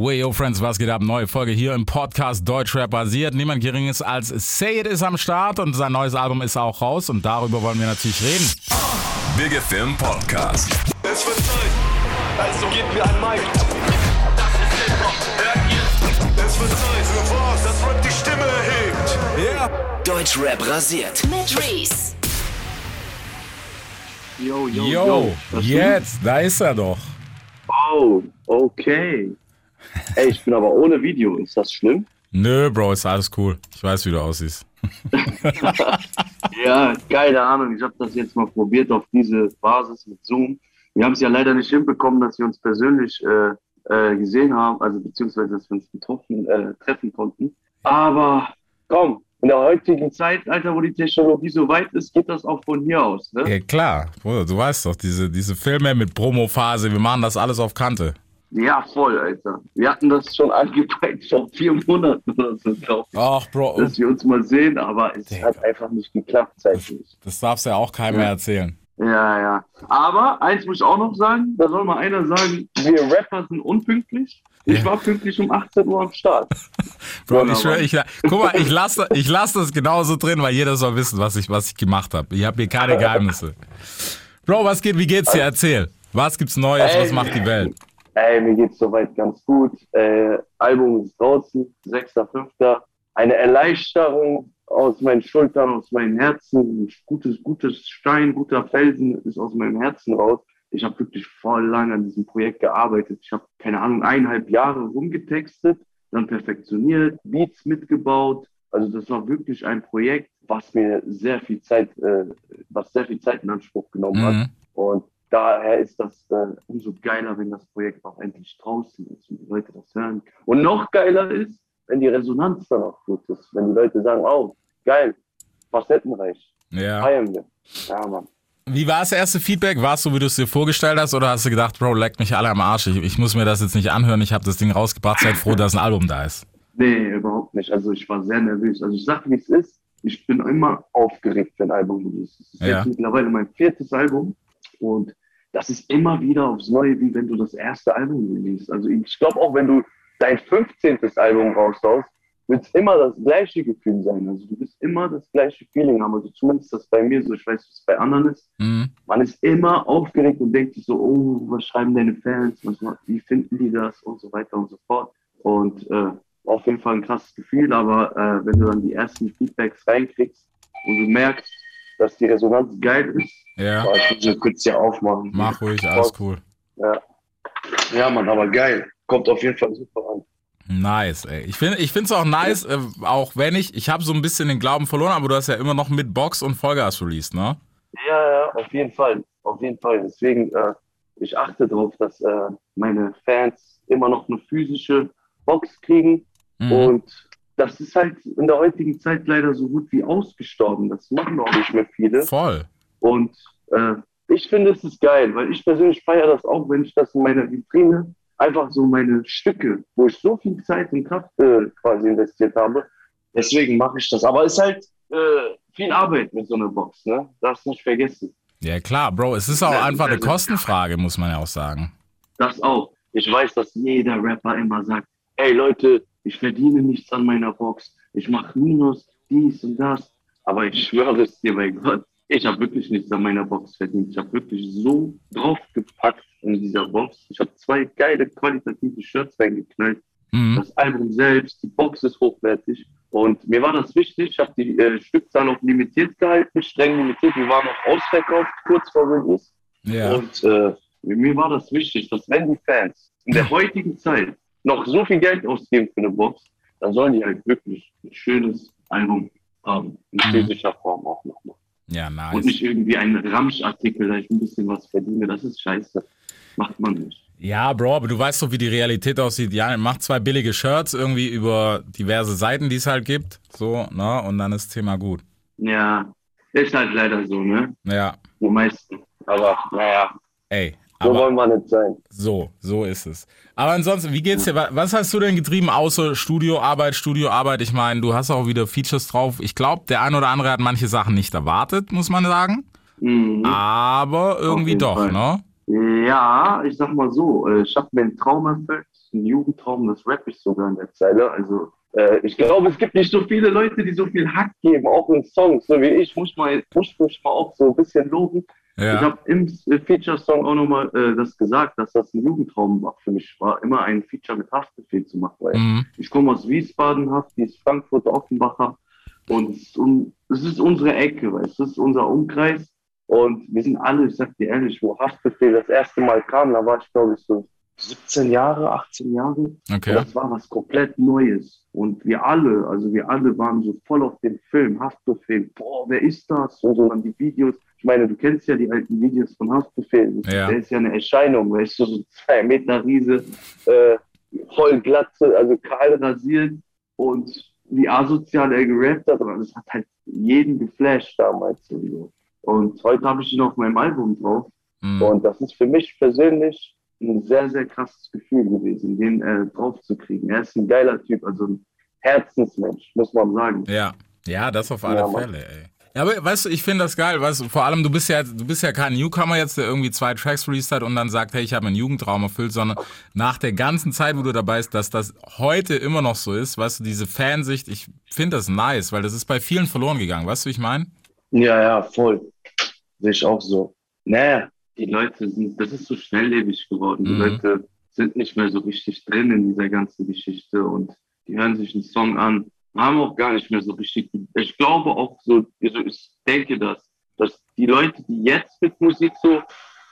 Way, Friends, was geht ab? Neue Folge hier im Podcast Deutschrap basiert. Niemand geringes als Say It ist am Start und sein neues Album ist auch raus und darüber wollen wir natürlich reden. Big FM Podcast. Es wird Zeit, also gebt mir ein Mic. Das ist Hip-Hop, hört ihr? Es wird Zeit für was, das Rap die Stimme erhebt. Ja. Deutschrap rasiert. Mit Reese. Yo, yo, Yo, yo. Jetzt, da ist er doch. Oh, okay. Ey, ich bin aber ohne Video. Ist das schlimm? Nö, Bro, ist alles cool. Ich weiß, wie du aussiehst. Ja, keine Ahnung. Ich habe das jetzt mal probiert auf diese Basis mit Zoom. Wir haben es ja leider nicht hinbekommen, dass wir uns persönlich äh, äh, gesehen haben, also beziehungsweise, dass wir uns getroffen, äh, treffen konnten. Aber komm, in der heutigen Zeit, Alter, wo die Technologie so weit ist, geht das auch von hier aus. Ne? Ja, klar, Bruder, du weißt doch, diese, diese Filme mit Promophase, wir machen das alles auf Kante. Ja, voll, Alter. Wir hatten das schon angepeilt vor vier Monaten oder so, glaub ich. Ach, Bro, dass wir uns mal sehen, aber es Digga. hat einfach nicht geklappt zeitlich. das darfst du ja auch keinem mehr erzählen. Ja, ja. Aber eins muss ich auch noch sagen, da soll mal einer sagen, wir Rapper sind unpünktlich. Ich Ja. war pünktlich um 18 Uhr am Start. Bro, ich schwöre, ich, guck mal, ich lasse ich lass das genauso drin, weil jeder soll wissen, was ich, was ich gemacht habe. Ich habe hier keine Geheimnisse. Bro, was geht, wie geht's dir? Erzähl. Was gibt's Neues? Was Ey. macht die Welt? Ey, mir geht's soweit ganz gut. Äh, Album ist draußen, 6.5. Eine Erleichterung aus meinen Schultern, aus meinem Herzen. Ein gutes, gutes Stein, guter Felsen ist aus meinem Herzen raus. Ich habe wirklich voll lange an diesem Projekt gearbeitet. Ich habe, keine Ahnung, eineinhalb Jahre rumgetextet, dann perfektioniert, Beats mitgebaut. Also das war wirklich ein Projekt, was mir sehr viel Zeit, äh, was sehr viel Zeit in Anspruch genommen hat. Mhm. Und daher ist das äh, umso geiler, wenn das Projekt auch endlich draußen ist und die Leute das hören. Und noch geiler ist, wenn die Resonanz dann auch gut ist. Wenn die Leute sagen, oh, geil, facettenreich, Ja. feiern wir. Ja, Mann. Wie war das erste Feedback? War es so, wie du es dir vorgestellt hast? Oder hast du gedacht, Bro, leckt mich alle am Arsch? Ich, ich muss mir das jetzt nicht anhören. Ich habe das Ding rausgebracht. Seid froh, dass ein Album da ist. Nee, überhaupt nicht. Also ich war sehr nervös. Also ich sag, wie es ist. Ich bin immer aufgeregt, wenn ein Album release. ist. Es ist Ja. jetzt mittlerweile mein viertes Album und das ist immer wieder aufs Neue, wie wenn du das erste Album release. Also ich glaube auch, wenn du dein 15. Album raushaust, wird es immer das gleiche Gefühl sein. Also du wirst immer das gleiche Feeling haben. Also zumindest das bei mir so. Ich weiß, wie es bei anderen ist. Mhm. Man ist immer aufgeregt und denkt sich so, oh, was schreiben deine Fans, was, wie finden die das und so weiter und so fort. Und äh, auf jeden Fall ein krasses Gefühl, aber äh, wenn du dann die ersten Feedbacks reinkriegst und du merkst, dass die Resonanz geil ist, Ja, boah, ich so kurz hier aufmachen. mach ruhig, alles cool. Ja. ja, Mann, aber geil. Kommt auf jeden Fall super an. Nice, ey. Ich finde ich es auch nice, äh, auch wenn ich, ich habe so ein bisschen den Glauben verloren, aber du hast ja immer noch mit Box und Vollgas released, ne? Ja, ja, auf jeden Fall. Auf jeden Fall. Deswegen, äh, ich achte darauf, dass äh, meine Fans immer noch eine physische Box kriegen. Mhm. Und das ist halt in der heutigen Zeit leider so gut wie ausgestorben. Das machen auch nicht mehr viele. Voll. Und äh, ich finde, es ist geil, weil ich persönlich feiere das auch, wenn ich das in meiner Vitrine einfach so meine Stücke, wo ich so viel Zeit und Kraft äh, quasi investiert habe. Deswegen mache ich das. Aber es ist halt äh, viel Arbeit mit so einer Box, ne? Darfst nicht vergessen. Ja, klar, Bro. Es ist auch Ja, einfach eine also- Kostenfrage, muss man ja auch sagen. Das auch. Ich weiß, dass jeder Rapper immer sagt, ey Leute, ich verdiene nichts an meiner Box, ich mache Minus, dies und das. Aber ich schwöre es dir bei Gott, ich habe wirklich nichts an meiner Box verdient. Ich habe wirklich so draufgepackt in dieser Box. Ich habe zwei geile qualitative Shirts reingeknallt. Mhm. Das Album selbst, die Box ist hochwertig. Und mir war das wichtig. Ich habe die äh, Stückzahl auch limitiert gehalten, streng limitiert. Wir waren noch ausverkauft, kurz vor Release. Ja. Und äh, mir war das wichtig, dass wenn die Fans in der heutigen Zeit noch so viel Geld ausgeben für eine Box, dann sollen die halt wirklich ein schönes Album haben. In Mhm. physischer Form auch nochmal. Ja, Und nice. nicht irgendwie ein Ramschartikel, da ich ein bisschen was verdiene. Das ist scheiße. Macht man nicht. Ja, Bro, aber du weißt doch, wie die Realität aussieht. Ja, mach zwei billige Shirts irgendwie über diverse Seiten, die es halt gibt. So, ne? Und dann ist das Thema gut. Ja, ist halt leider so, ne? Ja. Die meisten. Aber naja, Ey. So Aber wollen wir nicht sein. so, so ist es. Aber ansonsten, wie geht's dir? Wa- Was hast du denn getrieben außer Studioarbeit, Studioarbeit? Ich meine, du hast auch wieder Features drauf. Ich glaube, der ein oder andere hat manche Sachen nicht erwartet, muss man sagen. Mhm. Aber irgendwie doch, Fall. ne? Ja, ich sag mal so, äh, ich habe mir einen Traum erfüllt. ein Jugendtraum, das rapp ich sogar in der Zeile. Also äh, ich glaube, es gibt nicht so viele Leute, die so viel Hack geben, auch in Songs, so wie ich. Muss mal, muss mich mal auch so ein bisschen loben. Ich Ja. habe im Feature-Song auch nochmal äh, das gesagt, dass das ein Jugendtraum war für mich war, immer ein Feature mit Haftbefehl zu machen. Weil Mhm. ich komme aus Wiesbaden, Hafti ist Frankfurt, Offenbacher und es ist, un, es ist unsere Ecke, du, es ist unser Umkreis und wir sind alle, ich sag dir ehrlich, wo Haftbefehl das erste Mal kam, da war ich glaube ich so 17 Jahre, 18 Jahre und Okay. das war was komplett Neues. Und wir alle, also wir alle waren so voll auf den Film, Haftbefehl. Boah, wer ist das? Und so dann die Videos. Ich meine, du kennst ja die alten Videos von Haftbefehl. Ja. Der ist ja eine Erscheinung, weißt du, so zwei Meter Riese, äh, voll glatze, also kahl rasiert und wie asozial er gerappt hat. Und das hat halt jeden geflasht damals. Und heute habe ich ihn auf meinem Album drauf. Mhm. Und das ist für mich persönlich ein sehr, sehr krasses Gefühl gewesen, den äh, drauf zu kriegen. Er ist ein geiler Typ, also ein Herzensmensch, muss man sagen. Ja, ja, das auf alle Ja. Fälle, ey. Ja, aber weißt du, ich finde das geil, weißt du, vor allem du bist ja du bist ja kein Newcomer jetzt, der irgendwie zwei Tracks released hat und dann sagt, hey, ich habe einen Jugendraum erfüllt, sondern nach der ganzen Zeit, wo du dabei bist, dass das heute immer noch so ist, weißt du, diese Fansicht, ich finde das nice, weil das ist bei vielen verloren gegangen, weißt du, wie ich meine? Ja, ja, voll. Sehe ich auch so. Naja, die Leute sind, das ist so schnelllebig geworden. Die Mhm. Leute sind nicht mehr so richtig drin in dieser ganzen Geschichte und die hören sich einen Song an, haben auch gar nicht mehr so richtig. Ich glaube auch so, also ich denke das, dass die Leute, die jetzt mit Musik so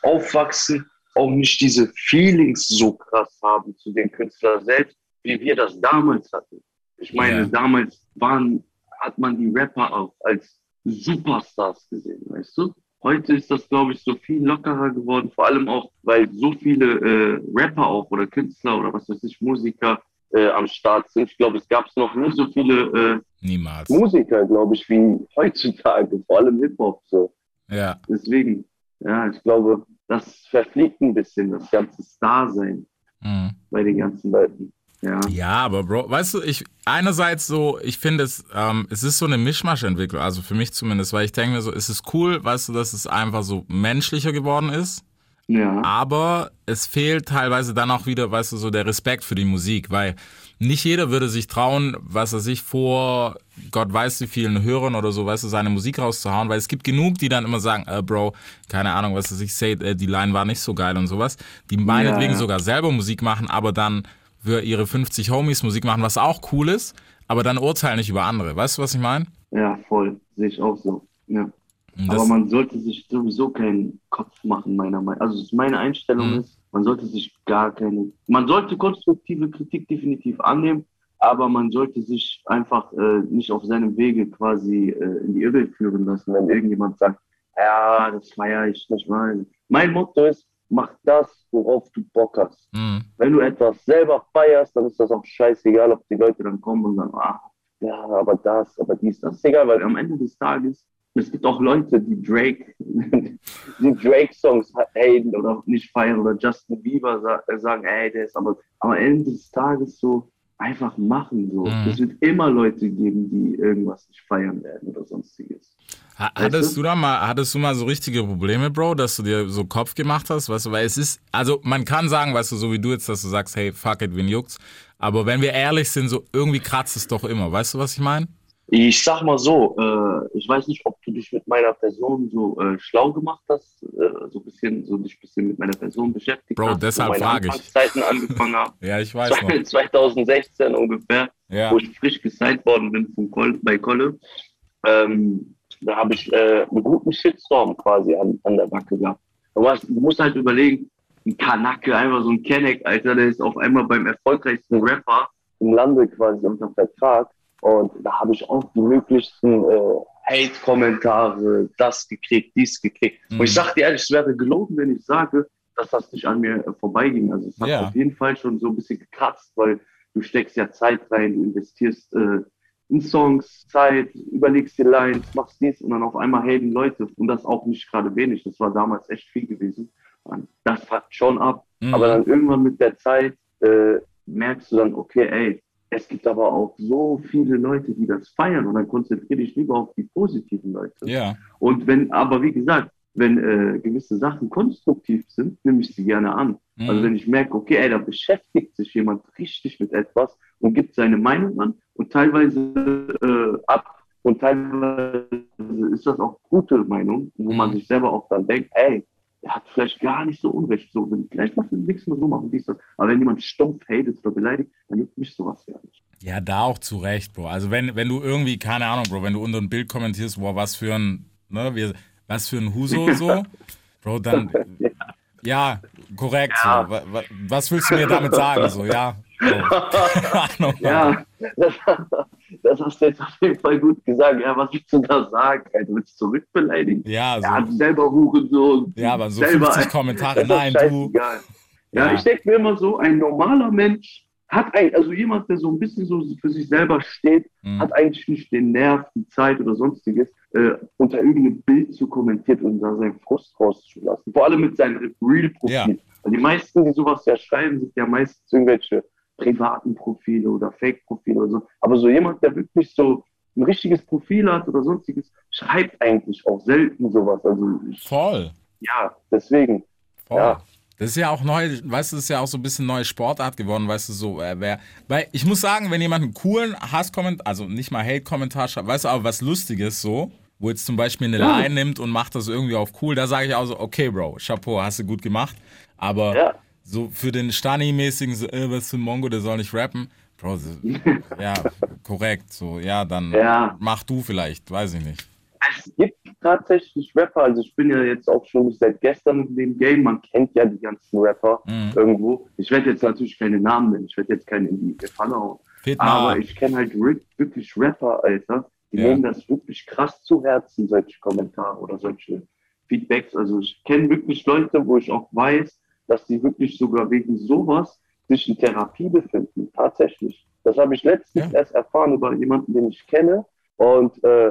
aufwachsen, auch nicht diese Feelings so krass haben zu den Künstlern selbst, wie wir das damals hatten. Ich meine, Ja. damals waren, hat man die Rapper auch als Superstars gesehen, weißt du? Heute ist das, glaube ich, so viel lockerer geworden, vor allem auch, weil so viele äh, Rapper auch oder Künstler oder was weiß ich, Musiker äh, am Start sind. Ich glaube, es gab noch nie so viele äh, Musiker, glaube ich, wie heutzutage, vor allem Hip-Hop so. Ja. Deswegen, ja, ich glaube, das verfliegt ein bisschen, das ganze Star-Sein Mhm. bei den ganzen Leuten. Ja. Ja, aber Bro, weißt du, ich einerseits so, ich finde es, ähm, es ist so eine Mischmasch-Entwicklung, also für mich zumindest, weil ich denke mir so, es ist cool, weißt du, dass es einfach so menschlicher geworden ist. Ja. Aber es fehlt teilweise dann auch wieder, weißt du, so der Respekt für die Musik, weil nicht jeder würde sich trauen, was er sich vor Gott weiß wie vielen Hörern oder so, weißt du, seine Musik rauszuhauen, weil es gibt genug, die dann immer sagen, äh, Bro, keine Ahnung, was weiß ich say, äh, die Line war nicht so geil und sowas, die meinetwegen ja. sogar selber Musik machen, aber dann für ihre 50 Homies Musik machen, was auch cool ist, aber dann urteilen nicht über andere. Weißt du, was ich meine? Ja, voll. Sehe ich auch so. Ja. Aber man sollte sich sowieso keinen Kopf machen, meiner Meinung nach. Also meine Einstellung Mhm. ist, man sollte sich gar keine. Man sollte konstruktive Kritik definitiv annehmen, aber man sollte sich einfach äh, nicht auf seinem Wege quasi äh, in die Irre führen lassen, wenn irgendjemand sagt, ja, das feiere ich nicht mal. Mein Motto ist, mach das, worauf du Bock hast. Mhm. Wenn du etwas selber feierst, dann ist das auch scheißegal, ob die Leute dann kommen und sagen, ah, ja, aber das, aber dies, das ist egal, weil am Ende des Tages, es gibt auch Leute, die Drake, die Drake-Songs haten oder nicht feiern oder Justin Bieber sa sagen, ey, der ist aber am Ende des Tages so einfach machen so. Mhm. Es wird immer Leute geben, die irgendwas nicht feiern werden oder sonstiges. Ha- Weißt Hattest du? du da mal, hattest du mal so richtige Probleme, Bro, dass du dir so Kopf gemacht hast, weißt du, weil es ist, also man kann sagen, weißt du, so wie du jetzt, dass du sagst, hey, fuck it, wen juckt's, aber wenn wir ehrlich sind, so irgendwie kratzt es doch immer, weißt du, was ich meine? Ich sag mal so, äh, ich weiß nicht, ob du dich mit meiner Person so äh, schlau gemacht hast, äh, so ein bisschen, so dich ein bisschen mit meiner Person beschäftigt Bro, hast, deshalb wo meine frage ich. Angefangen haben. Ja, ich weiß noch. 2016 ungefähr, Ja. wo ich frisch gesigned worden bin von Kol bei Kolle. Ähm, da habe ich äh, einen guten Shitstorm quasi an, an der Backe gehabt. Du, hast, du musst halt überlegen, ein Kanacke, einfach so ein Kenneck, Alter, der ist auf einmal beim erfolgreichsten Rapper im Lande quasi unter Vertrag. Und da habe ich auch die möglichsten äh, Hate-Kommentare, das gekriegt, dies gekriegt. Mhm. Und ich sag dir ehrlich, es wäre gelogen, wenn ich sage, dass das nicht an mir äh, vorbeiging. Also es hat Ja. auf jeden Fall schon so ein bisschen gekratzt, weil du steckst ja Zeit rein, du investierst äh, in Songs, Zeit, überlegst dir Lines, machst dies und dann auf einmal haten Leute. Und das auch nicht gerade wenig. Das war damals echt viel gewesen. Das fuckt schon ab. Mhm. Aber dann irgendwann mit der Zeit äh, merkst du dann, okay, ey, es gibt aber auch so viele Leute, die das feiern und dann konzentriere dich lieber auf die positiven Leute. Ja. Und wenn, aber wie gesagt, wenn äh, gewisse Sachen konstruktiv sind, nehme ich sie gerne an. Mhm. Also wenn ich merke, okay, ey, da beschäftigt sich jemand richtig mit etwas und gibt seine Meinung an und teilweise äh, ab und teilweise ist das auch gute Meinung, wo man Mhm. sich selber auch dann denkt, ey, er hat vielleicht gar nicht so Unrecht, so, wenn, vielleicht macht er nichts mehr so machen, dies, das. Aber wenn jemand stumpf hatet oder beleidigt, dann juckt mich sowas gar nicht. Ja, da auch zu Recht, Bro. Also wenn, wenn du irgendwie, keine Ahnung, Bro, wenn du unter ein Bild kommentierst, boah, was für ein, ne, wir, was für ein Huso so, Bro, dann, ja, korrekt, Ja. so. Wa- wa- Was willst du mir damit sagen, so, ja? Bro. Keine Ahnung. Ja, das, hast du jetzt auf jeden Fall gut gesagt. Ja, was willst du da sagen? Du willst zurückbeleidigen? Ja, Ja, so, selber Hurensohn. ja, aber so selber, 50 Kommentare, nein, du. Ja, Ja. ich denke mir immer so, ein normaler Mensch hat ein, also jemand, der so ein bisschen so für sich selber steht, Hm. hat eigentlich nicht den Nerv, die Zeit oder sonstiges, äh, unter irgendeinem Bild zu kommentieren und da seinen Frust rauszulassen. Vor allem mit seinem Real-Profil. Ja. Weil die meisten, die sowas ja schreiben, sind ja meistens irgendwelche privaten Profile oder Fake-Profile oder so. Aber so jemand, der wirklich so ein richtiges Profil hat oder sonstiges, schreibt eigentlich auch selten sowas. Also ich, Voll. ja, deswegen. Voll. Ja. Das ist ja auch neu, weißt du, das ist ja auch so ein bisschen neue Sportart geworden, weißt du, so, äh, wer, weil ich muss sagen, wenn jemand einen coolen Hasskommentar, also nicht mal Hate-Kommentar schreibt, weißt du, aber was Lustiges so, wo jetzt zum Beispiel eine Ja. Line nimmt und macht das irgendwie auf cool, da sage ich auch so, okay, Bro, Chapeau, hast du gut gemacht, aber Ja. So für den Stani-mäßigen, so, äh, was für ein Mongo, der soll nicht rappen, Bro, so, ja, korrekt, so, ja, dann Ja. mach du vielleicht, weiß ich nicht. Es gibt tatsächlich Rapper, also ich bin ja jetzt auch schon seit gestern in dem Game, man kennt ja die ganzen Rapper Mhm. irgendwo. Ich werde jetzt natürlich keine Namen nennen, ich werde jetzt keinen in die Pfanne hauen. Aber ich kenne halt wirklich Rapper, Alter, die Ja. nehmen das wirklich krass zu Herzen, solche Kommentare oder solche Feedbacks. Also ich kenne wirklich Leute, wo ich auch weiß, dass die wirklich sogar wegen sowas sich in Therapie befinden. Tatsächlich. Das habe ich letztens Ja. erst erfahren über jemanden, den ich kenne. Und äh,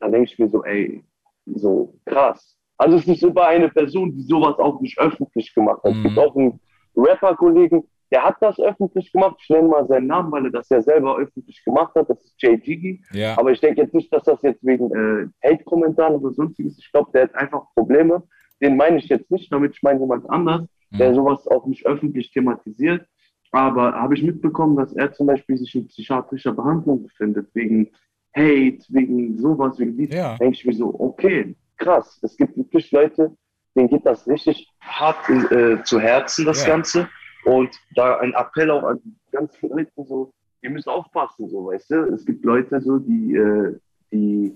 dann denke ich mir so, ey, so krass. Also es ist sogar eine Person, die sowas auch nicht öffentlich gemacht hat. Es Mhm. gibt auch einen Rapper-Kollegen, der hat das öffentlich gemacht. Ich nenne mal seinen Namen, weil er das ja selber öffentlich gemacht hat. Das ist Jay Jiggy. Ja, Aber ich denke jetzt nicht, dass das jetzt wegen äh, Hate-Kommentaren oder sonstiges. Ich glaube, der hat einfach Probleme. Den meine ich jetzt nicht, damit ich meine jemand anders, der Mhm. sowas auch nicht öffentlich thematisiert. Aber habe ich mitbekommen, dass er zum Beispiel sich in psychiatrischer Behandlung befindet, wegen Hate, wegen sowas, wegen dies. Ja. Denke ich mir so, okay, krass. Es gibt wirklich Leute, denen geht das richtig hart in, äh, zu Herzen, das Ja. Ganze. Und da ein Appell auch an die ganzen Leute so, ihr müsst aufpassen, so, weißt du. Es gibt Leute so, die, äh, die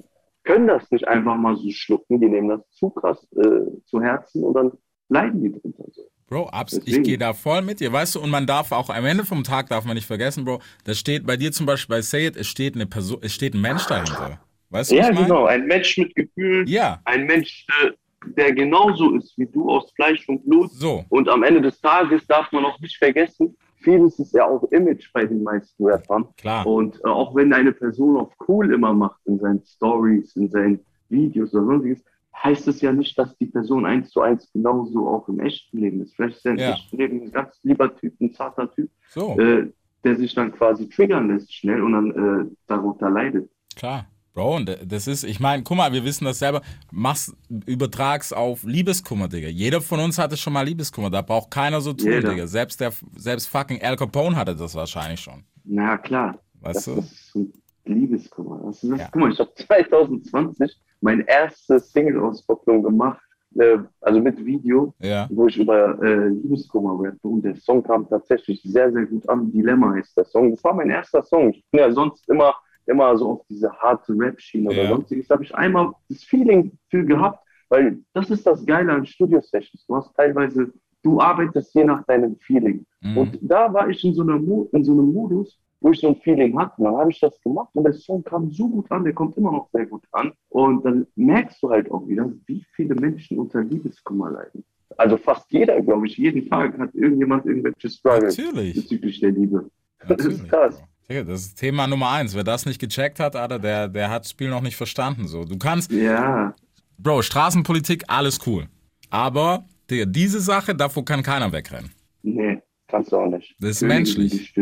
können das nicht einfach mal so schlucken, die nehmen das zu krass äh, zu Herzen und dann leiden die drunter so. Bro, abs ich gehe da voll mit dir, weißt du, und man darf auch am Ende vom Tag darf man nicht vergessen, Bro, da steht bei dir zum Beispiel bei Say It, es steht eine Person, es steht ein Mensch dahinter. Weißt du, Ja, genau. Ein Mensch mit Gefühlen, Ja, ein Mensch, äh, der genauso ist wie du aus Fleisch und Blut. so. Und am Ende des Tages darf man auch nicht vergessen, vieles ist ja auch Image bei den meisten Rappern. Klar. Und äh, auch wenn eine Person auf cool immer macht in seinen Stories, in seinen Videos oder sonstiges, heißt es ja nicht, dass die Person eins zu eins genauso auch im echten Leben ist. Vielleicht ist er im Ja. echten Leben ein ganz lieber Typ, ein zarter Typ, So, äh, der sich dann quasi triggern lässt schnell und dann äh, darunter leidet. klar. Bro, und das ist, ich meine, guck mal, wir wissen das selber, mach's, übertrag's auf Liebeskummer, Digga. Jeder von uns hatte schon mal Liebeskummer, da braucht keiner so tun. Digga. Selbst der, selbst fucking Al Capone hatte das wahrscheinlich schon. Na klar, Weißt das, du? das ist ein Liebeskummer. Das ist, Ja. Guck mal, ich habe 2020 meine erste Single-Auskopplung gemacht, äh, also mit Video, Ja. wo ich über äh, Liebeskummer rappe. Und der Song kam tatsächlich sehr, sehr gut an. Dilemma heißt der Song. Das war mein erster Song. Ich bin ja sonst immer, immer so auf diese harte Rap-Schiene oder Ja. sonstiges. Da habe ich einmal das Feeling für gehabt, weil das ist das Geile an Studio-Sessions. Du hast teilweise, du arbeitest je nach deinem Feeling. Mhm. Und da war ich in so, einer Mo in so einem Modus, wo ich so ein Feeling hatte. Dann habe ich das gemacht und der Song kam so gut an, der kommt immer noch sehr gut an. Und dann merkst du halt auch wieder, wie viele Menschen unter Liebeskummer leiden. Also fast jeder, glaube ich, jeden Tag hat irgendjemand irgendwelche Struggles bezüglich der Liebe. Das Natürlich. ist krass. Das ist Thema Nummer eins. Wer das nicht gecheckt hat, Alter, der, der hat das Spiel noch nicht verstanden. So. Du kannst, Ja, Bro, Straßenpolitik, alles cool. Aber, Digga, diese Sache, davor kann keiner wegrennen. nee, kannst du auch nicht. Das ist menschlich.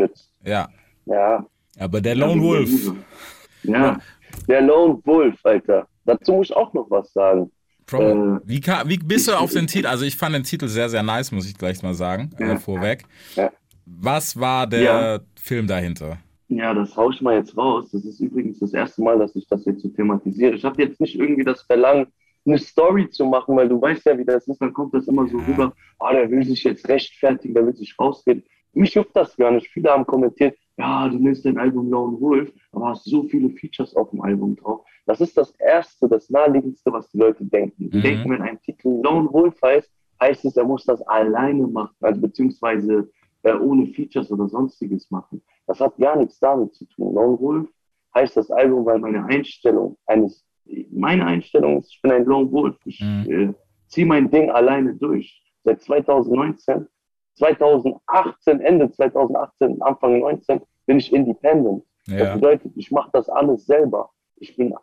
Ja. Ja, Aber der Lone Wolf. Ja, der Lone Wolf, Alter. Dazu muss ich auch noch was sagen. Bro, Äh, wie, ka- wie bist du auf den Titel? Also ich fand den Titel sehr, sehr nice, muss ich gleich mal sagen, äh, Ja. vorweg. Ja. Was war der Ja. Film dahinter? Ja, das hau ich mal jetzt raus. Das ist übrigens das erste Mal, dass ich das jetzt so thematisiere. Ich habe jetzt nicht irgendwie das Verlangen, eine Story zu machen, weil du weißt ja, wie das ist. Dann kommt das immer so rüber, ah, der will sich jetzt rechtfertigen, der will sich rausreden. Mich juckt das gar nicht. Viele haben kommentiert, ja, du nimmst dein Album Lone Wolf, aber hast so viele Features auf dem Album drauf. Das ist das Erste, das Naheliegendste, was die Leute denken. Die Mhm. denken, wenn ein Titel Lone Wolf heißt, heißt es, er muss das alleine machen, also beziehungsweise äh, ohne Features oder sonstiges machen. Das hat gar nichts damit zu tun. Lone Wolf heißt das Album, weil meine Einstellung eines, meine Einstellung ist, ich bin ein Lone Wolf. Ich Mhm. äh, ziehe mein Ding alleine durch. Seit 2019, 2018, Ende 2018, Anfang 19 bin ich independent. Das Ja. bedeutet, ich mache das alles selber. Ich bin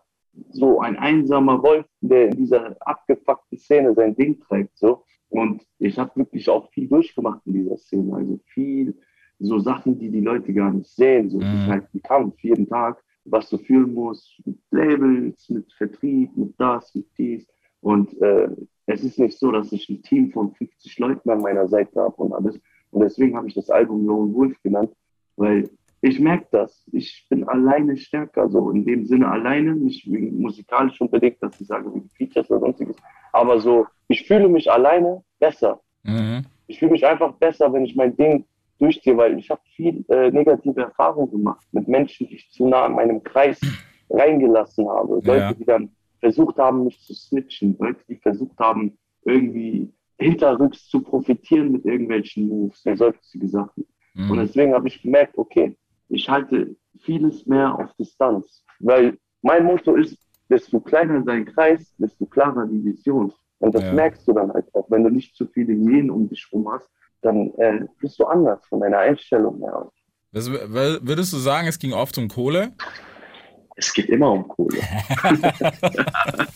so ein einsamer Wolf, der in dieser abgefuckten Szene sein Ding treibt. So. Und ich habe wirklich auch viel durchgemacht in dieser Szene. Also viel so Sachen, die die Leute gar nicht sehen. So, Mhm. Das ist halt ein Kampf jeden Tag, was du fühlen musst mit Labels, mit Vertrieb, mit das, mit dies. Und äh, es ist nicht so, dass ich ein Team von 50 Leuten an meiner Seite habe und alles. Und deswegen habe ich das Album Lone Wolf genannt, weil ich merke das. Ich bin alleine stärker, so in dem Sinne alleine, nicht musikalisch unbedingt, dass ich sage, wegen Features oder sonstiges, aber so, ich fühle mich alleine besser. Mhm. Ich fühle mich einfach besser, wenn ich mein Ding durchziehe, weil ich habe viel äh, negative Erfahrungen gemacht mit Menschen, die ich zu nah in meinem Kreis reingelassen habe. Ja. Leute, die dann versucht haben, mich zu snitchen. Leute, die versucht haben, irgendwie hinterrücks zu profitieren mit irgendwelchen Moves und solche Sachen. Und Mhm. deswegen habe ich gemerkt, okay, ich halte vieles mehr auf Distanz. Weil mein Motto ist, desto kleiner dein Kreis, desto klarer die Vision. Und das Ja. merkst du dann halt auch. Wenn du nicht zu viele Hyänen um dich rum hast, dann äh, bist du anders von deiner Einstellung her. Das, würdest du sagen, es ging oft um Kohle? Es geht immer um Kohle.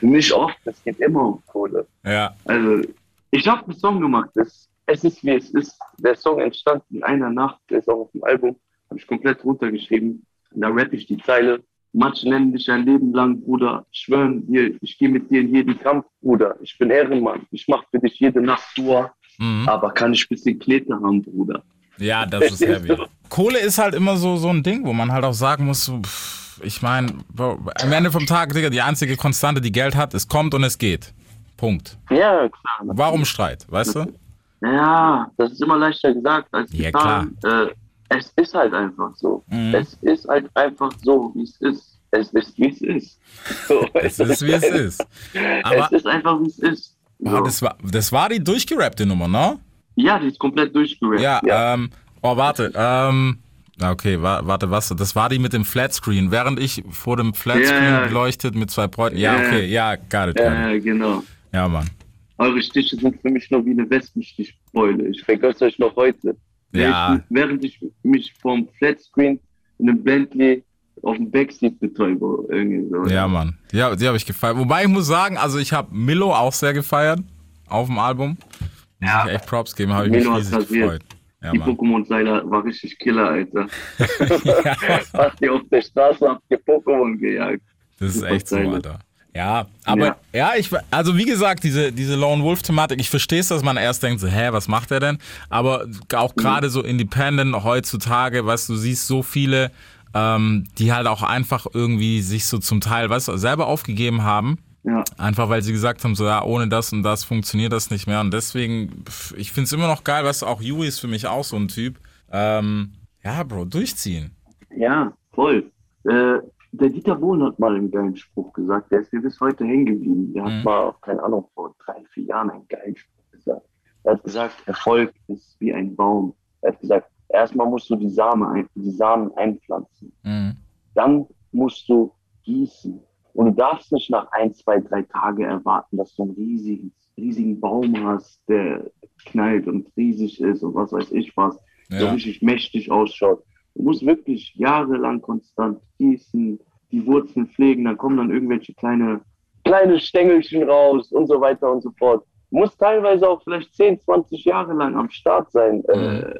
nicht oft, es geht immer um Kohle. Ja. Also, ich habe einen Song gemacht. Das, es ist wie es ist. Der Song entstand in einer Nacht. Der ist auch auf dem Album. Habe ich komplett runtergeschrieben. Da rappe ich die Zeile. Manche nennen dich ein Leben lang, Bruder. Schwören dir, ich gehe mit dir in jeden Kampf, Bruder. Ich bin Ehrenmann. Ich mache für dich jede Nacht Tour. Mhm. Aber kann ich ein bisschen Knete haben, Bruder? Ja, das ist heavy. Kohle ist halt immer so, so ein Ding, wo man halt auch sagen muss, pff, ich meine, am Ende vom Tag, Digga, die einzige Konstante, die Geld hat, es kommt und es geht. Punkt. Ja, klar. Warum Streit, weißt du? Ja, das ist immer leichter gesagt als Ja, getan. Äh, es ist halt einfach so. Mhm. Es ist halt einfach so, wie es ist. Es ist, wie es ist. So, Es ist, wie es ist. Aber es ist einfach, wie es ist. Ah, So. das, war, das war die durchgerappte Nummer, ne? ja, die ist komplett durchgerappt. Ja, ähm, oh, warte, ähm, ja, okay, wa warte, was? Das war die mit dem Flatscreen, während ich vor dem Flatscreen Ja, ja. beleuchtet mit zwei Bräuten. Ja, Ja. okay, ja, got it, got it. Ja, genau. Ja, Mann. Eure Stiche sind für mich noch wie eine Wespenstichbeule. Ich vergesse euch noch heute. Ja. Ich, während ich mich vom Flatscreen in einem Bentley auf dem Backseat. Irgendwie so. Ja, Mann. Ja, die habe ich gefeiert. Wobei ich muss sagen, also ich habe Milo auch sehr gefeiert auf dem Album. Muss Ja. ich echt Props geben, habe ich mich Milo hat riesig gefreut. Ja, Die. Pokémon-Seiler war richtig Killer, Alter. Hast ihr auf der Straße habt ihr Pokémon gejagt. Das ist echt so. Alter. Ja, aber ja, Ja. ich, also wie gesagt, diese, diese Lone Wolf-Thematik, ich verstehe es, dass man erst denkt, so, hä, was macht er denn? Aber auch gerade so Independent heutzutage, weißt du, du siehst so viele, ähm, die halt auch einfach irgendwie sich so zum Teil, weißt du, selber aufgegeben haben. Ja. Einfach weil sie gesagt haben, so ja, ohne das und das funktioniert das nicht mehr. Und deswegen, ich finde es immer noch geil, weißt du, auch Yui ist für mich auch so ein Typ. Ähm, ja, Bro, durchziehen. Ja, voll. Äh, der Dieter Bohlen hat mal einen geilen Spruch gesagt, der ist mir bis heute hängen geblieben. Der hat Mhm. mal, keine Ahnung, vor drei, vier Jahren einen geilen Spruch gesagt. Er hat gesagt, Erfolg ist wie ein Baum. Er hat gesagt, erstmal musst du die Samen, ein, die Samen einpflanzen. Mhm. Dann musst du gießen. Und du darfst nicht nach ein, zwei, drei Tage erwarten, dass du einen riesigen, riesigen Baum hast, der knallt und riesig ist und was weiß ich was, der Ja. richtig mächtig ausschaut. Du musst wirklich jahrelang konstant gießen, die Wurzeln pflegen, dann kommen dann irgendwelche kleine, kleine Stängelchen raus und so weiter und so fort. Du musst teilweise auch vielleicht 10, 20 Jahre lang am Start sein, äh,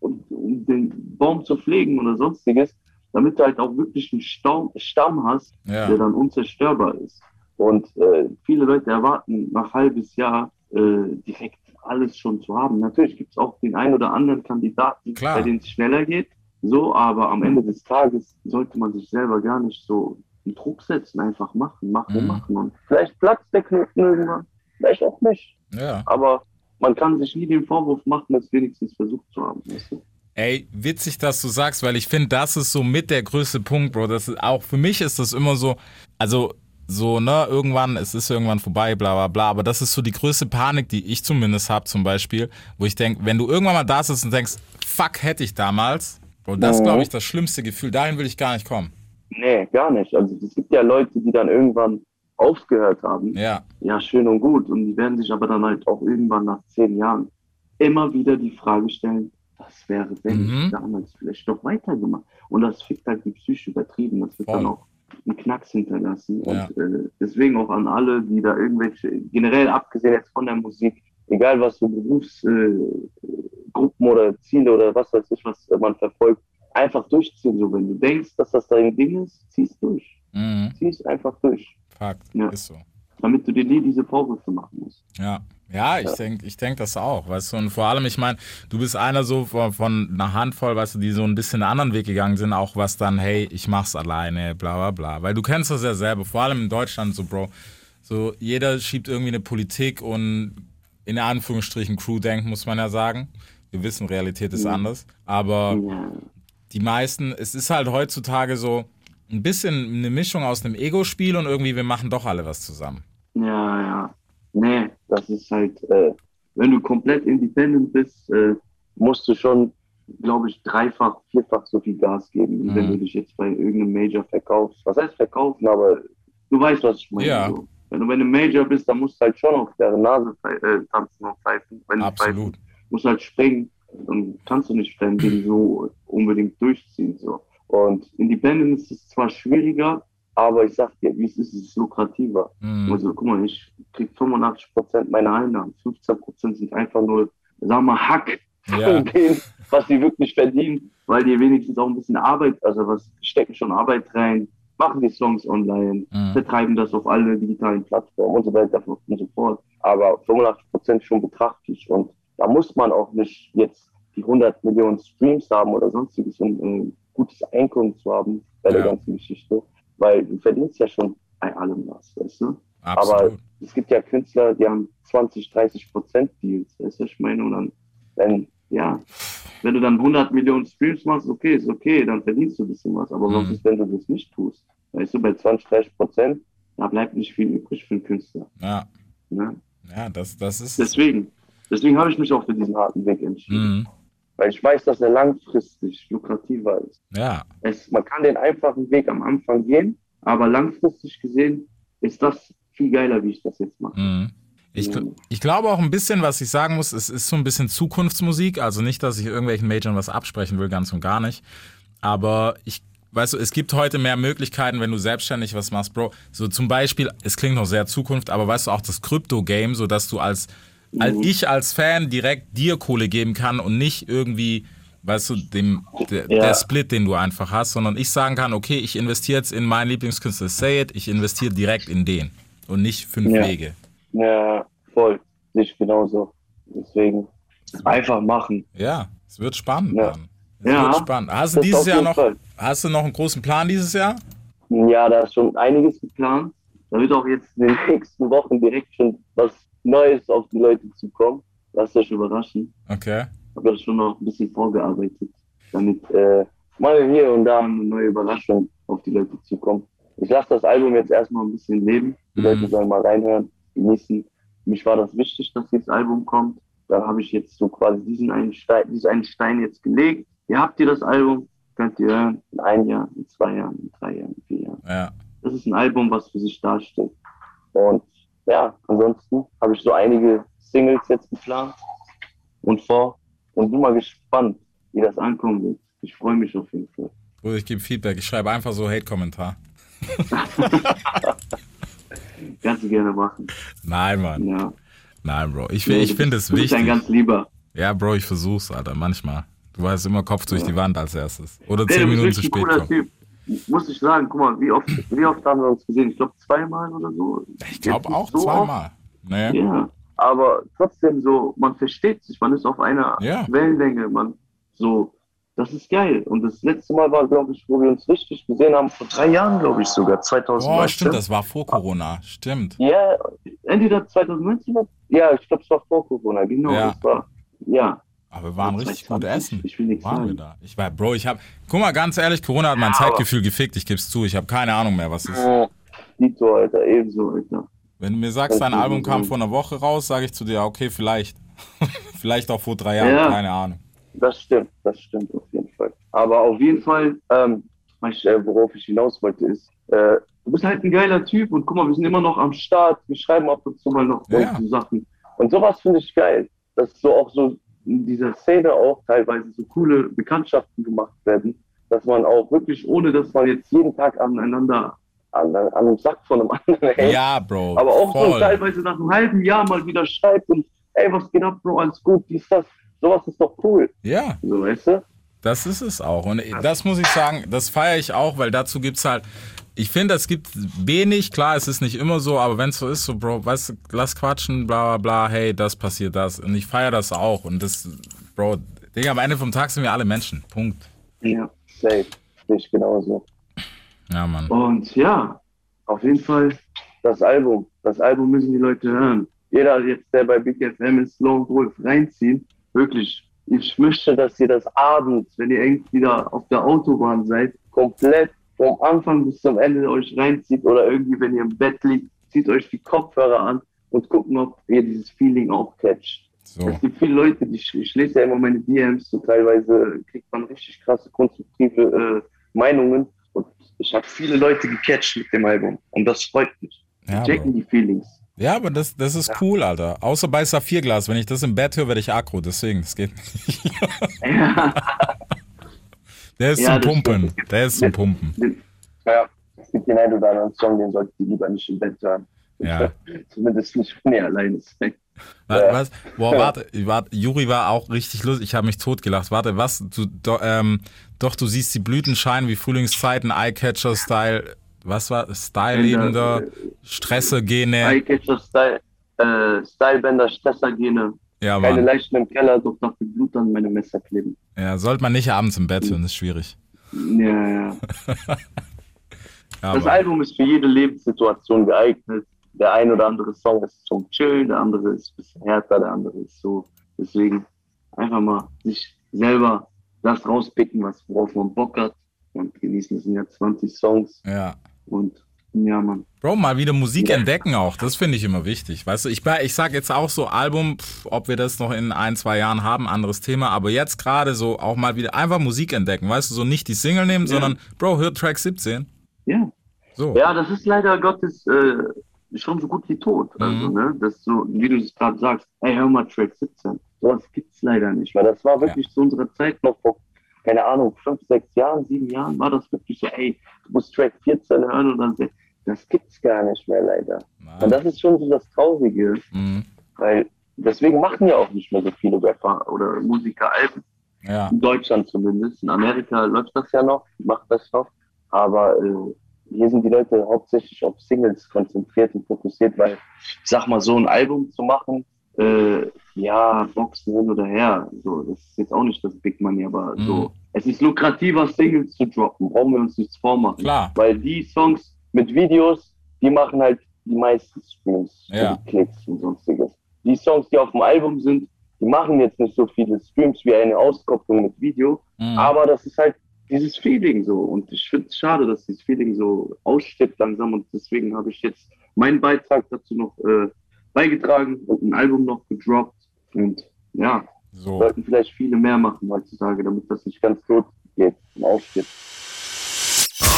um, um den Baum zu pflegen oder sonstiges, damit du halt auch wirklich einen Staum, Stamm hast, Ja. der dann unzerstörbar ist. Und äh, viele Leute erwarten nach halbes Jahr äh, direkt alles schon zu haben. Natürlich gibt es auch den einen oder anderen Kandidaten, Klar. bei denen es schneller geht. So, aber am Ende des Tages sollte man sich selber gar nicht so einen Druck setzen, einfach machen, machen, Mhm. machen. Und vielleicht platzt der Knoten irgendwann, vielleicht auch nicht. Ja. Aber man kann sich nie den Vorwurf machen, es wenigstens versucht zu haben. Weißt du? Ey, witzig, dass du sagst, weil ich finde, das ist so mit der größte Punkt, Bro. Das ist auch für mich ist das immer so, also so, ne, irgendwann, es ist irgendwann vorbei, bla bla bla. Aber das ist so die größte Panik, die ich zumindest habe, zum Beispiel, wo ich denke, wenn du irgendwann mal da sitzt und denkst, fuck, hätte ich damals, Bro, das ist, Mhm. glaube ich, das schlimmste Gefühl. Dahin will ich gar nicht kommen. Nee, gar nicht. Also es gibt ja Leute, die dann irgendwann aufgehört haben. Ja. Ja, schön und gut. Und die werden sich aber dann halt auch irgendwann nach zehn Jahren immer wieder die Frage stellen, was wäre, wenn Mhm. ich damals vielleicht noch weitergemacht. Und das fickt halt die Psyche übertrieben. Das wird Voll. dann auch einen Knacks hinterlassen. Ja. Und äh, deswegen auch an alle, die da irgendwelche, generell abgesehen jetzt von der Musik, egal was für Berufsgruppen äh, oder Ziele oder was weiß ich, was man verfolgt, einfach durchziehen. So, wenn du denkst, dass das dein Ding ist, zieh's durch. Mhm. Zieh's einfach durch. Fakt. Ja. Ist so. Damit du dir nie diese Vorwürfe machen musst. Ja, ja, ich denke ich denk das auch, weißt du, und vor allem, ich meine, du bist einer so von, von einer Handvoll, weißt du, die so ein bisschen einen anderen Weg gegangen sind, auch was dann, hey, ich mach's alleine, bla bla bla, weil du kennst das ja selber, vor allem in Deutschland so, Bro, so jeder schiebt irgendwie eine Politik und in Anführungsstrichen Crew-Denken, muss man ja sagen. Wir wissen, Realität ist anders, aber Ja. die meisten, es ist halt heutzutage so ein bisschen eine Mischung aus einem Ego-Spiel und irgendwie, wir machen doch alle was zusammen. Ja, ja. Nee, das ist halt, äh, wenn du komplett independent bist, äh, musst du schon, glaube ich, dreifach, vierfach so viel Gas geben, wie wenn Mhm. du dich jetzt bei irgendeinem Major verkaufst. Was heißt verkaufen, aber du weißt, was ich meine. Ja. So. Wenn du bei einem Major bist, dann musst du halt schon auf deren Nase äh, tanzen und pfeifen. Wenn du Absolut. pfeifen, musst du halt springen. Dann kannst du nicht dein Ding so unbedingt durchziehen. So. Und Independence ist zwar schwieriger, aber ich sag dir, wie es ist, es ist lukrativer. Mhm. Also guck mal, ich krieg 85 Prozent meiner Einnahmen. 15 Prozent sind einfach nur, wir mal, Hack Ja. von dem, was die wirklich verdienen, weil die wenigstens auch ein bisschen Arbeit, also was stecken schon Arbeit rein, machen die Songs online, Mhm. vertreiben das auf alle digitalen Plattformen und so weiter und so fort. Aber 85 Prozent schon betrachtlich und da muss man auch nicht jetzt die 100 Millionen Streams haben oder sonstiges, um gutes Einkommen zu haben bei der Ja. ganzen Geschichte, weil du verdienst ja schon bei allem was, weißt du? Aber Absolut. es gibt ja Künstler, die haben 20, 30 Prozent Deals, weißt du, was ich meine? Und dann, wenn, ja, wenn du dann 100 Millionen Streams machst, okay, ist okay, dann verdienst du ein bisschen was. Aber was Mhm. ist, wenn du das nicht tust? Weißt du, bei 20, 30 Prozent, da bleibt nicht viel übrig für einen Künstler. Ja, Ne? ja das, das ist es. Deswegen, deswegen habe ich mich auch für diesen harten Weg entschieden. Mhm. Weil ich weiß, dass er langfristig lukrativer ist. Ja, Es, man kann den einfachen Weg am Anfang gehen, aber langfristig gesehen ist das viel geiler, wie ich das jetzt mache. mhm. Ich, gl- ich glaube auch ein bisschen, was ich sagen muss, es ist so ein bisschen Zukunftsmusik. Also nicht, dass ich irgendwelchen Majoren was absprechen will, ganz und gar nicht. Aber ich, weißt du, es gibt heute mehr Möglichkeiten, wenn du selbstständig was machst, Bro. So zum Beispiel, es klingt noch sehr Zukunft, aber weißt du auch das Krypto-Game, so dass du als, als ich als Fan direkt dir Kohle geben kann und nicht irgendwie, weißt du, dem, der, Ja. der Split, den du einfach hast, sondern ich sagen kann, okay, ich investiere jetzt in meinen Lieblingskünstler Say It, ich investiere direkt in den und nicht fünf Ja. Wege. Ja, voll. Ich genauso. Deswegen einfach machen. Ja, es wird spannend, Ja. Mann. Es Ja. wird spannend. Hast du dieses Jahr noch, Fall. hast du noch einen großen Plan dieses Jahr? Ja, da ist schon einiges geplant. Da wird auch jetzt in den nächsten Wochen direkt schon was Neues auf die Leute zukommen. Lasst euch überraschen. Okay. habe das schon noch ein bisschen vorgearbeitet, damit äh, mal hier und da eine neue Überraschung auf die Leute zukommt. Ich lasse das Album jetzt erstmal ein bisschen leben. Die Mhm. Leute sollen mal reinhören, genießen. Mich war das wichtig, dass dieses Album kommt. Dann habe ich jetzt so quasi diesen einen Stein, diesen einen Stein jetzt gelegt. Ihr habt ihr das Album, könnt ihr hören, in ein Jahr, in zwei Jahren, in drei Jahren, in vier Jahren. Ja. Das ist ein Album, was für sich dasteht. Und ja, ansonsten habe ich so einige Singles jetzt geplant und vor. Und bin mal gespannt, wie das ankommen wird. Ich freue mich auf jeden Fall. Bruder, ich gebe Feedback. Ich schreibe einfach so Hate-Kommentar. Ganz gerne machen. Nein, Mann. Ja. Nein, Bro. Ich, ich finde es Du bist ein wichtig. ganz lieber. Ja, Bro, ich versuch's, Alter. Manchmal. Du weißt immer Kopf durch Ja. die Wand als erstes. Oder zehn du Minuten zu spät ein kommen. Typ. Muss ich sagen, guck mal, wie oft, wie oft haben wir uns gesehen? Ich glaube zweimal oder so. Ich glaube auch so zweimal. Nee. Oft. Ja, aber trotzdem so, man versteht sich, man ist auf einer Ja. Wellenlänge, man so, das ist geil. Und das letzte Mal war, glaube ich, wo wir uns richtig gesehen haben, vor drei Jahren, glaube ich sogar, 2019. Boah, stimmt, das war vor Corona. Stimmt. Ja, entweder 2019 oder, ja, ich glaube, es war vor Corona, genau, Ja. das war, ja. Aber wir waren richtig gut 2020, essen. Ich will nichts Waren wir sagen. da? Ich war, Bro, ich hab, guck mal, ganz ehrlich, Corona hat mein Ja, Zeitgefühl gefickt, ich geb's zu. Ich habe keine Ahnung mehr, was ist. Oh, Dito, Alter, ebenso, Alter. Wenn du mir sagst, dein Das ist Album kam vor einer Woche raus, sage ich zu dir, okay, vielleicht. vielleicht auch vor drei Jahren, Ja. keine Ahnung. Das stimmt, das stimmt auf jeden Fall. Aber auf jeden Fall, ähm, ich, äh, worauf ich hinaus wollte, ist, äh, du bist halt ein geiler Typ und guck mal, wir sind immer noch am Start, wir schreiben ab und zu mal noch Ja. so Sachen. Und sowas finde ich geil, dass so auch so in dieser Szene auch teilweise so coole Bekanntschaften gemacht werden, dass man auch wirklich, ohne dass man jetzt jeden Tag aneinander, an, an einem Sack von einem anderen hält, Ja, Bro. aber auch so voll. teilweise nach einem halben Jahr mal wieder schreibt und ey, was geht ab, Bro, alles gut, dies, das. Sowas ist doch cool, Ja, so, weißt du? das ist es auch. Und das muss ich sagen, das feiere ich auch, weil dazu gibt's halt, ich finde, es gibt wenig, klar, es ist nicht immer so, aber wenn es so ist, so, Bro, weißt du, lass quatschen, bla, bla, bla, hey, das passiert das. Und ich feiere das auch. Und das, Bro, Digga, am Ende vom Tag sind wir alle Menschen. Punkt. Ja, safe. Ich genauso. Ja, Mann. Und ja, auf jeden Fall das Album. Das Album müssen die Leute hören. Jeder jetzt, der bei Big FM ist, Lone Wolf reinziehen. Wirklich. Ich möchte, dass ihr das abends, wenn ihr irgendwie wieder auf der Autobahn seid, komplett vom Anfang bis zum Ende euch reinzieht oder irgendwie, wenn ihr im Bett liegt, zieht euch die Kopfhörer an und gucken, ob ihr dieses Feeling auch catcht. So. Es gibt viele Leute, die ich, ich lese ja immer meine DMs, so teilweise kriegt man richtig krasse, konstruktive äh, Meinungen. Und ich habe viele Leute gecatcht mit dem Album. Und das freut mich. Die Ja, checken Bro. die Feelings. Ja, aber das, das ist cool, Alter. Außer bei Saphirglas. Wenn ich das im Bett höre, werde ich aggro. Deswegen, es geht nicht. Ja, Der ist Ja, zum Pumpen. stimmt. Der ist zum Pumpen. ja. Es gibt den einen oder anderen Song, den solltet ihr lieber nicht im Bett hören. Ja. Zumindest nicht, wenn ihr alleine seid. Was? Boah, warte, warte, Juri war auch richtig lustig. Ich habe mich totgelacht. Warte, was? Du, do, ähm, doch, du siehst die Blüten scheinen wie Frühlingszeiten, Eyecatcher-Style. Was war? Style-liebender, Stressegene. Eyecatcher-Style, äh, Stylebänder, Stressergene. Ja, Keine Mann. Leichen im Keller, doch dem Blut an meine Messer kleben. Ja, sollte man nicht abends im Bett hören, ist schwierig. Ja, ja. Ja, Das Mann. Album ist für jede Lebenssituation geeignet. Der ein oder andere Song ist zum Chillen, der andere ist ein bisschen härter, der andere ist so. Deswegen einfach mal sich selber das rauspicken, was worauf man Bock hat und genießen. Es sind ja 20 Songs ja. und ja, Mann. Bro, mal wieder Musik Ja. entdecken auch. Das finde ich immer wichtig. Weißt du, ich, ich sag jetzt auch so Album, pff, ob wir das noch in ein, zwei Jahren haben, anderes Thema. Aber jetzt gerade so auch mal wieder einfach Musik entdecken. Weißt du, so nicht die Single nehmen, Ja. sondern, Bro, hör Track 17. Ja. So. Ja, das ist leider Gottes äh, schon so gut wie tot. Also, Mhm. ne, das ist so, wie du es gerade sagst, ey, hör mal Track 17. Sowas gibt's leider nicht, weil das war wirklich zu unserer Zeit noch vor, keine Ahnung, fünf, sechs Jahren, sieben Jahren, war das wirklich so, ey, du musst Track 14 hören und dann, das gibt's gar nicht mehr leider. Und Nein. das ist schon so das Traurige, Mhm. weil deswegen machen ja auch nicht mehr so viele Rapper oder Musiker Alben. Ja. In Deutschland zumindest. In Amerika läuft das ja noch, macht das noch. Aber äh, hier sind die Leute hauptsächlich auf Singles konzentriert und fokussiert, weil ich sag mal, so ein Album zu machen, äh, ja, Boxen hin oder her, so, das ist jetzt auch nicht das Big Money, aber Mhm. so, es ist lukrativer, Singles zu droppen, brauchen wir uns nichts vormachen. Klar. Weil die Songs mit Videos, die machen halt die meisten Streams, Ja. Klicks und sonstiges. Die Songs, die auf dem Album sind, die machen jetzt nicht so viele Streams wie eine Auskopplung mit Video, Mhm. aber das ist halt dieses Feeling so. Und ich finde es schade, dass dieses Feeling so ausstirbt langsam. Und deswegen habe ich jetzt meinen Beitrag dazu noch äh, beigetragen und ein Album noch gedroppt. Und ja, So. sollten vielleicht viele mehr machen heutzutage, damit das nicht ganz tot geht und ausstirbt.